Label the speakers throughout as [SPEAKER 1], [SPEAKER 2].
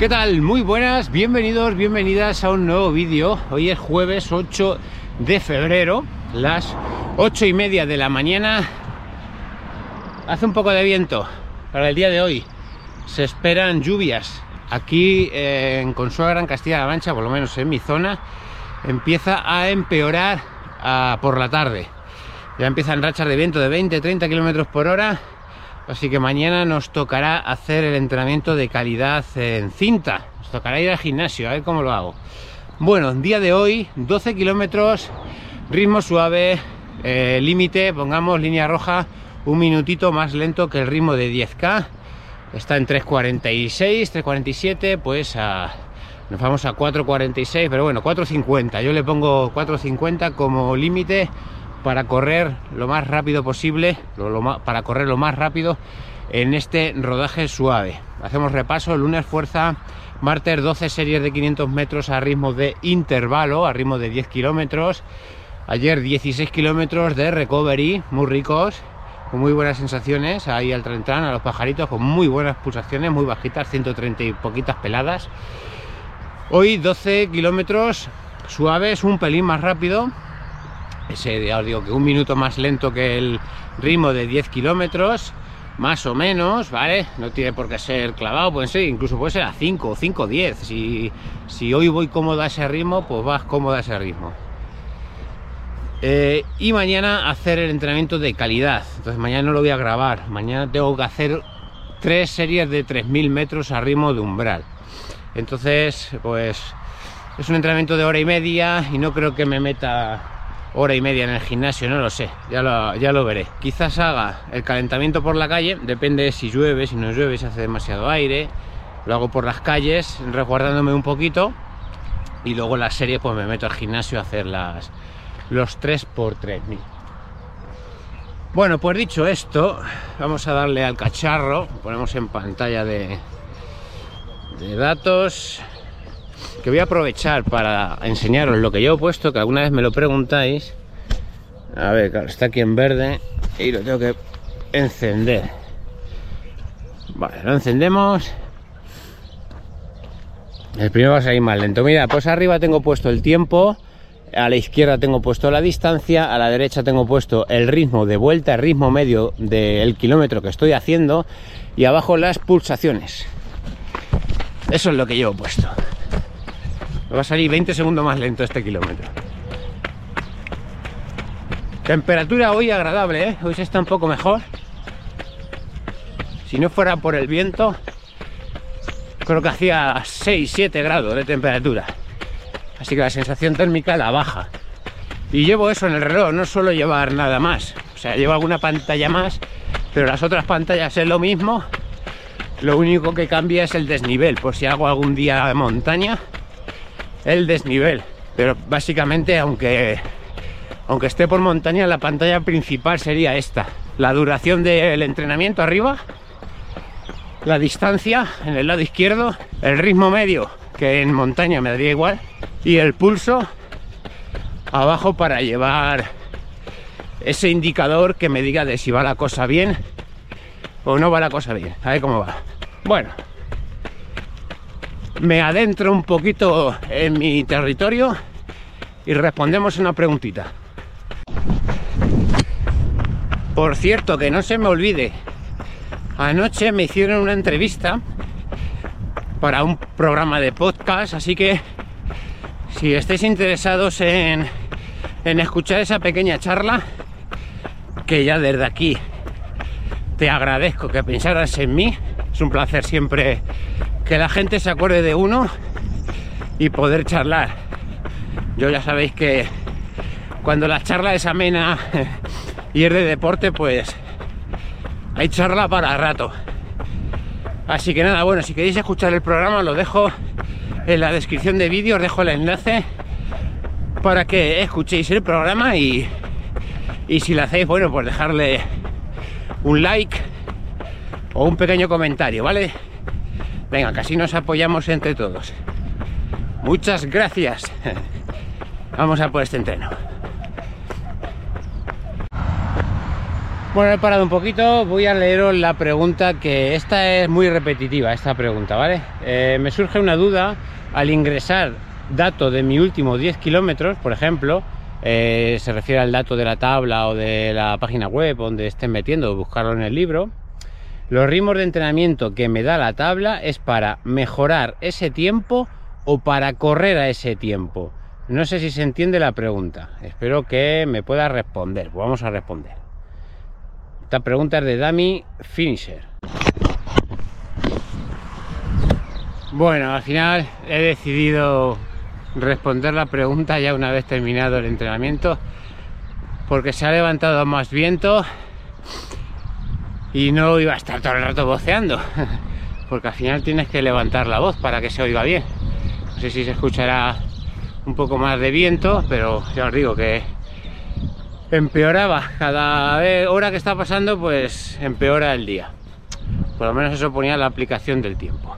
[SPEAKER 1] ¿Qué tal? Muy buenas, bienvenidos, bienvenidas a un nuevo vídeo. Hoy es jueves 8 de febrero, las 8 y media de la mañana. Hace un poco de viento para el día de hoy. Se esperan lluvias. Aquí eh, en Consuegra, en Castilla-La Mancha, por lo menos en mi zona, empieza a empeorar a, por la tarde. Ya empiezan rachas de viento de 20-30 kilómetros por hora Así que mañana nos tocará hacer el entrenamiento de calidad en cinta. Nos tocará ir al gimnasio, a ver cómo lo hago. Bueno, día de hoy, 12 kilómetros, ritmo suave, eh, límite, pongamos línea roja, un minutito más lento que el ritmo de 10K. Está en 3.46, 3.47, pues a, nos vamos a 4.46, pero bueno, 4.50. Yo le pongo 4.50 como límite para correr lo más rápido posible, para correr lo más rápido en este rodaje suave. Hacemos repaso, lunes fuerza, martes 12 series de 500 metros a ritmo de intervalo, a ritmo de 10 kilómetros. Ayer 16 kilómetros de recovery, muy ricos, con muy buenas sensaciones. Ahí al Trentran, a los pajaritos, con muy buenas pulsaciones, muy bajitas, 130 y poquitas peladas. Hoy 12 kilómetros suaves, un pelín más rápido, ese ya os digo que un minuto más lento que el ritmo de 10 kilómetros más o menos, ¿vale? No tiene por qué ser clavado, puede ser, incluso puede ser a 5 o 5 10. Si, si hoy voy cómodo a ese ritmo, pues vas cómodo a ese ritmo. Eh, y mañana hacer el entrenamiento de calidad. Entonces mañana no lo voy a grabar. Mañana tengo que hacer tres series de 3.000 metros a ritmo de umbral. Entonces, pues es un entrenamiento de hora y media y no creo que me meta hora y media en el gimnasio, no lo sé, ya lo, ya lo veré. Quizás haga el calentamiento por la calle, depende si llueve, si no llueve, si hace demasiado aire. Lo hago por las calles, resguardándome un poquito. Y luego la serie pues me meto al gimnasio a hacer las, los 3 por 3000 Bueno, pues dicho esto, vamos a darle al cacharro. Ponemos en pantalla de, de datos que voy a aprovechar para enseñaros lo que yo he puesto, que alguna vez me lo preguntáis. A ver, claro, está aquí en verde y lo tengo que encender. Vale, lo encendemos. El primero va a salir más lento. Mira, pues arriba tengo puesto el tiempo, a la izquierda tengo puesto la distancia, a la derecha tengo puesto el ritmo de vuelta, el ritmo medio del kilómetro que estoy haciendo y abajo las pulsaciones. Eso es lo que he puesto. Va a salir 20 segundos más lento este kilómetro. Temperatura hoy agradable, ¿eh? Hoy se está un poco mejor. Si no fuera por el viento, creo que hacía 6-7 grados de temperatura. Así que la sensación térmica la baja. Y llevo eso en el reloj, no suelo llevar nada más. O sea, llevo alguna pantalla más, pero las otras pantallas es lo mismo. Lo único que cambia es el desnivel, por si hago algún día montaña el desnivel. Pero básicamente, aunque, aunque esté por montaña, la pantalla principal sería esta. La duración del entrenamiento arriba, la distancia en el lado izquierdo, el ritmo medio, que en montaña me daría igual, y el pulso abajo para llevar ese indicador que me diga de si va la cosa bien o no va la cosa bien. A ver cómo va. Bueno, me adentro un poquito en mi territorio y respondemos una preguntita. Por cierto, que no se me olvide, anoche me hicieron una entrevista para un programa de podcast, así que si estáis interesados en, en escuchar esa pequeña charla, que ya desde aquí te agradezco que pensaras en mí, es un placer siempre que la gente se acuerde de uno y poder charlar. Yo ya sabéis que cuando la charla es amena y es de deporte, pues hay charla para rato. Así que nada, bueno, si queréis escuchar el programa, lo dejo en la descripción de vídeo, os dejo el enlace para que escuchéis el programa y, y si lo hacéis, bueno, pues dejarle un like o un pequeño comentario, ¿vale? Venga, casi nos apoyamos entre todos. Muchas gracias. Vamos a por este entreno. Bueno, he parado un poquito, voy a leeros la pregunta que esta es muy repetitiva, esta pregunta, ¿vale? Eh, me surge una duda al ingresar datos de mi último 10 kilómetros, por ejemplo, eh, se refiere al dato de la tabla o de la página web donde estén metiendo, buscarlo en el libro. Los ritmos de entrenamiento que me da la tabla es para mejorar ese tiempo o para correr a ese tiempo. No sé si se entiende la pregunta. Espero que me pueda responder. Vamos a responder. Esta pregunta es de Dami Finisher. Bueno, al final he decidido responder la pregunta ya una vez terminado el entrenamiento porque se ha levantado más viento y no iba a estar todo el rato voceando porque al final tienes que levantar la voz para que se oiga bien no sé si se escuchará un poco más de viento pero ya os digo que empeoraba. Cada hora que está pasando, pues empeora el día. Por lo menos eso ponía la aplicación del tiempo.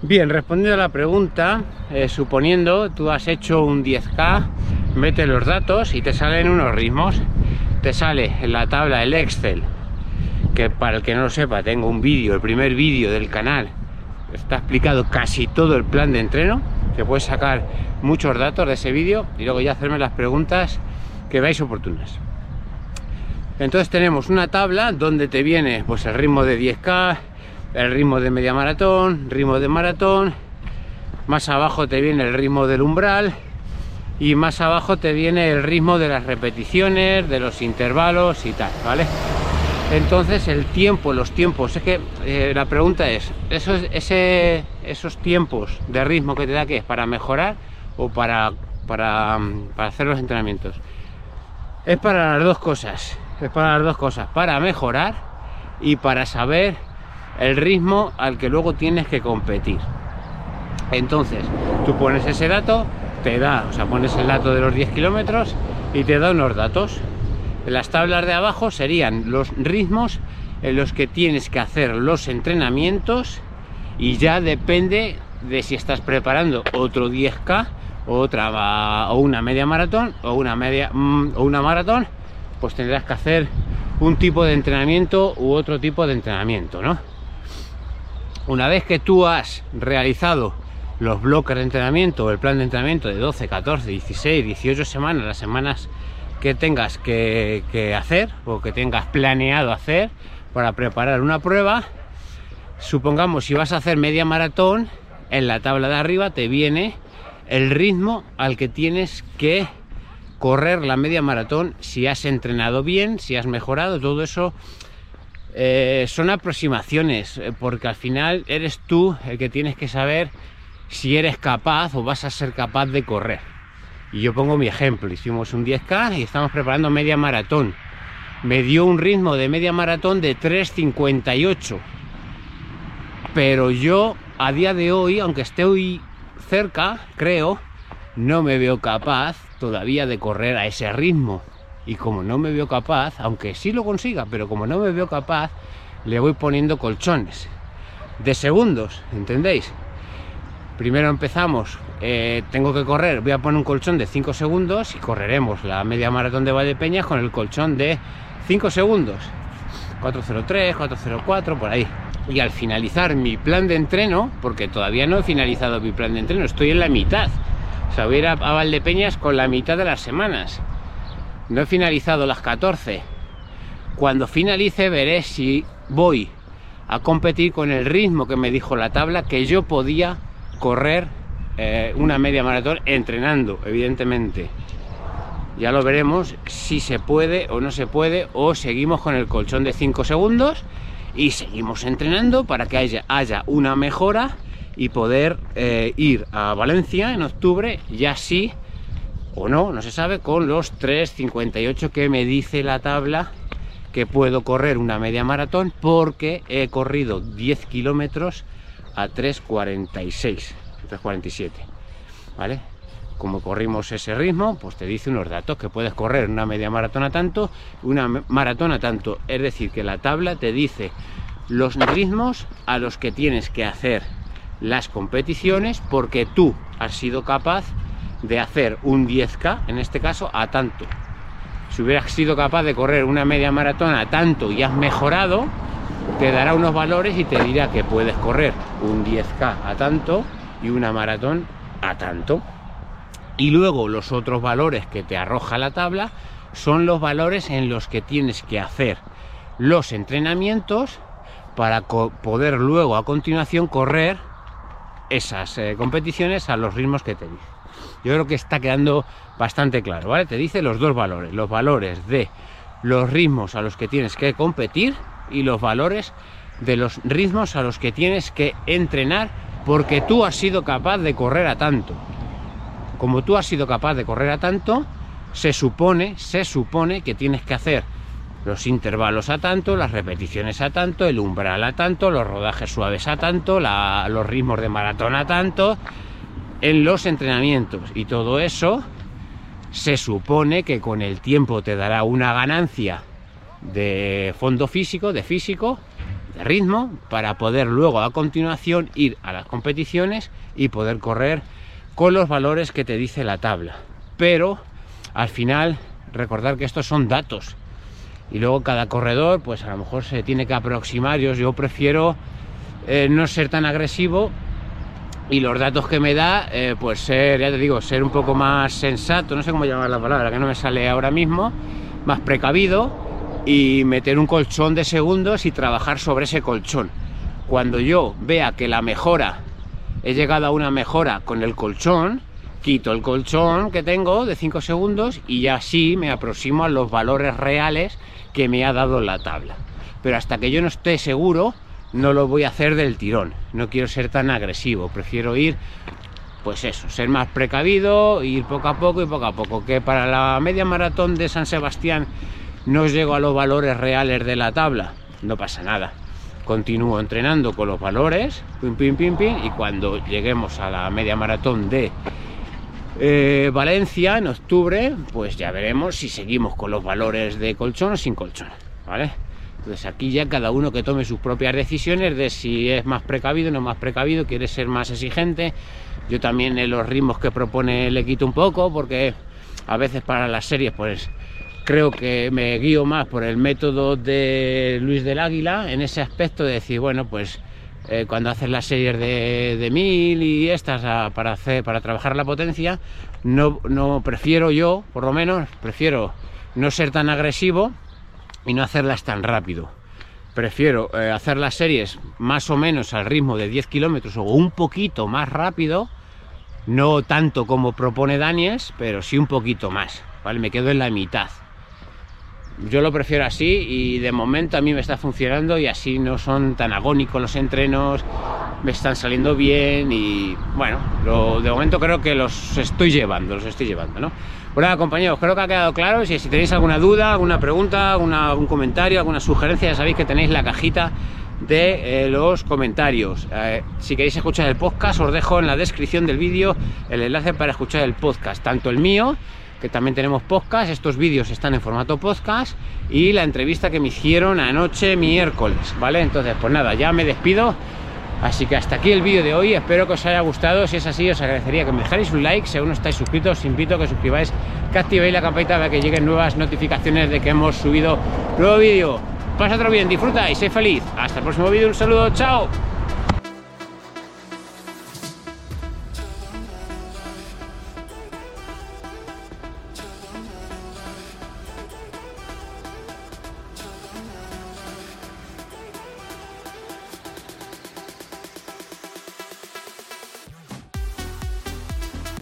[SPEAKER 1] Bien, respondiendo a la pregunta, eh, suponiendo tú has hecho un 10K, mete los datos y te salen unos ritmos. Te sale en la tabla el Excel, que para el que no lo sepa, tengo un vídeo, el primer vídeo del canal. Está explicado casi todo el plan de entreno, que puedes sacar muchos datos de ese vídeo y luego ya hacerme las preguntas que veáis oportunas. Entonces tenemos una tabla donde te viene pues el ritmo de 10K, el ritmo de media maratón, ritmo de maratón, más abajo te viene el ritmo del umbral y más abajo te viene el ritmo de las repeticiones, de los intervalos y tal, ¿vale? Entonces el tiempo, los tiempos, es que eh, la pregunta es, ¿esos, ¿esos tiempos de ritmo que te da que es para mejorar o para, para, para hacer los entrenamientos? es para las dos cosas es para las dos cosas para mejorar y para saber el ritmo al que luego tienes que competir. Entonces tú pones ese dato te da o sea pones el dato de los 10 kilómetros y te da unos datos las tablas de abajo serían los ritmos en los que tienes que hacer los entrenamientos y ya depende de si estás preparando otro 10k otra o una media maratón o una media mm, o una maratón pues tendrás que hacer un tipo de entrenamiento u otro tipo de entrenamiento no una vez que tú has realizado los bloques de entrenamiento o el plan de entrenamiento de 12 14 16 18 semanas las semanas que tengas que, hacer o que tengas planeado hacer para preparar una prueba supongamos si vas a hacer media maratón en la tabla de arriba te viene el ritmo al que tienes que correr la media maratón, si has entrenado bien, si has mejorado, todo eso eh, son aproximaciones, eh, porque al final eres tú el que tienes que saber si eres capaz o vas a ser capaz de correr. Y yo pongo mi ejemplo, hicimos un 10K y estamos preparando media maratón. Me dio un ritmo de media maratón de 3.58. Pero yo a día de hoy, aunque esté hoy cerca, creo, no me veo capaz todavía de correr a ese ritmo. Y como no me veo capaz, aunque sí lo consiga, pero como no me veo capaz, le voy poniendo colchones de segundos, ¿entendéis? Primero empezamos, eh, tengo que correr, voy a poner un colchón de 5 segundos y correremos la media maratón de Valdepeñas con el colchón de 5 segundos. 403, 404, por ahí y al finalizar mi plan de entreno, porque todavía no he finalizado mi plan de entreno, estoy en la mitad. O sea, voy a ir a Valdepeñas con la mitad de las semanas. No he finalizado las 14. Cuando finalice veré si voy a competir con el ritmo que me dijo la tabla que yo podía correr eh, una media maratón entrenando, evidentemente. Ya lo veremos si se puede o no se puede o seguimos con el colchón de 5 segundos y seguimos entrenando para que haya, una mejora y poder eh, ir a Valencia en octubre ya sí o no, no se sabe, con los 3.58 que me dice la tabla que puedo correr una media maratón porque he corrido 10 kilómetros a 3.46, 3.47, ¿vale? Como corrimos ese ritmo, pues te dice unos datos que puedes correr una media maratón a tanto, una maratón a tanto. Es decir, que la tabla te dice los ritmos a los que tienes que hacer las competiciones porque tú has sido capaz de hacer un 10K, en este caso, a tanto. si hubieras sido capaz de correr una media maratona tanto y has mejorado, te dará unos valores y te dirá que puedes correr un 10K a tanto y una maratón a tanto. Y luego los otros valores que te arroja la tabla son los valores en los que tienes que hacer los entrenamientos para poder luego a continuación correr esas eh, competiciones a los ritmos que te dice. Yo creo que está quedando bastante claro, ¿vale? Te dice los dos valores, los valores de los ritmos a los que tienes que competir y los valores de los ritmos a los que tienes que entrenar porque tú has sido capaz de correr a tanto. Como tú has sido capaz de correr a tanto, se supone, se supone que tienes que hacer los intervalos a tanto, las repeticiones a tanto, el umbral a tanto, los rodajes suaves a tanto, los ritmos de maratón a tanto, en los entrenamientos. Y todo eso se supone que con el tiempo te dará una ganancia de fondo físico, de físico, ritmo, para poder luego a continuación ir a las competiciones y poder correr con los valores que te dice la tabla. Pero al final recordar que estos son datos. Y luego cada corredor pues a lo mejor se tiene que aproximar. Yo, yo prefiero eh, no ser tan agresivo y los datos que me da eh, pues ser ya te digo ser un poco más sensato. No sé cómo llamar la palabra que no me sale ahora mismo. Más precavido y meter un colchón de segundos y trabajar sobre ese colchón cuando yo vea que la mejora he llegado a una mejora con el colchón quito el colchón que tengo de 5 segundos y así me aproximo a los valores reales que me ha dado la tabla. Pero hasta que yo no esté seguro, no lo voy a hacer del tirón. No quiero ser tan agresivo, prefiero ir, pues eso, ser más precavido, ir poco a poco y poco a poco. Que para la media maratón de San Sebastián no llego a los valores reales de la tabla, no pasa nada. Continúo entrenando con los valores, pim, pim, pim, pim, y cuando lleguemos a la media maratón de eh, Valencia en octubre, pues ya veremos si seguimos con los valores de colchón o sin colchón, ¿vale? Entonces aquí ya cada uno que tome sus propias decisiones de si es más precavido o no más precavido, quiere ser más exigente. Yo también en los ritmos que propone le quito un poco porque a veces para las series pues creo que me guío más por el método de Luis del Águila en ese aspecto de decir, bueno, pues eh, cuando haces las series de, mil y estas para, hacer, para trabajar la potencia, no, no prefiero yo, por lo menos, prefiero no ser tan agresivo y no hacerlas tan rápido. Prefiero eh, hacer las series más o menos al ritmo de 10 kilómetros o un poquito más rápido, no tanto como propone Daniels, pero sí un poquito más, ¿vale? Me quedo en la mitad yo lo prefiero así y de momento a mí me está funcionando y así no son tan agónicos los entrenos, me están saliendo bien y bueno, de momento creo que los estoy llevando, los estoy llevando, ¿no? Bueno, compañeros, creo que ha quedado claro. Si, si tenéis alguna duda, alguna pregunta, algún comentario, alguna sugerencia, ya sabéis que tenéis la cajita de eh, los comentarios. Eh, si queréis escuchar el podcast, os dejo en la descripción del vídeo el enlace para escuchar el podcast, tanto el mío que también tenemos podcast, estos vídeos están en formato podcast y la entrevista que me hicieron anoche miércoles, ¿vale? Entonces, pues nada, ya me despido. Así que hasta aquí el vídeo de hoy, espero que os haya gustado, si es así os agradecería que me dejáis un like, si aún no estáis suscritos os invito a que suscribáis, que activéis la campanita para que lleguen nuevas notificaciones de que hemos subido nuevo vídeo. Pasatelo bien, disfruta y sé feliz. Hasta el próximo vídeo, un saludo, chao.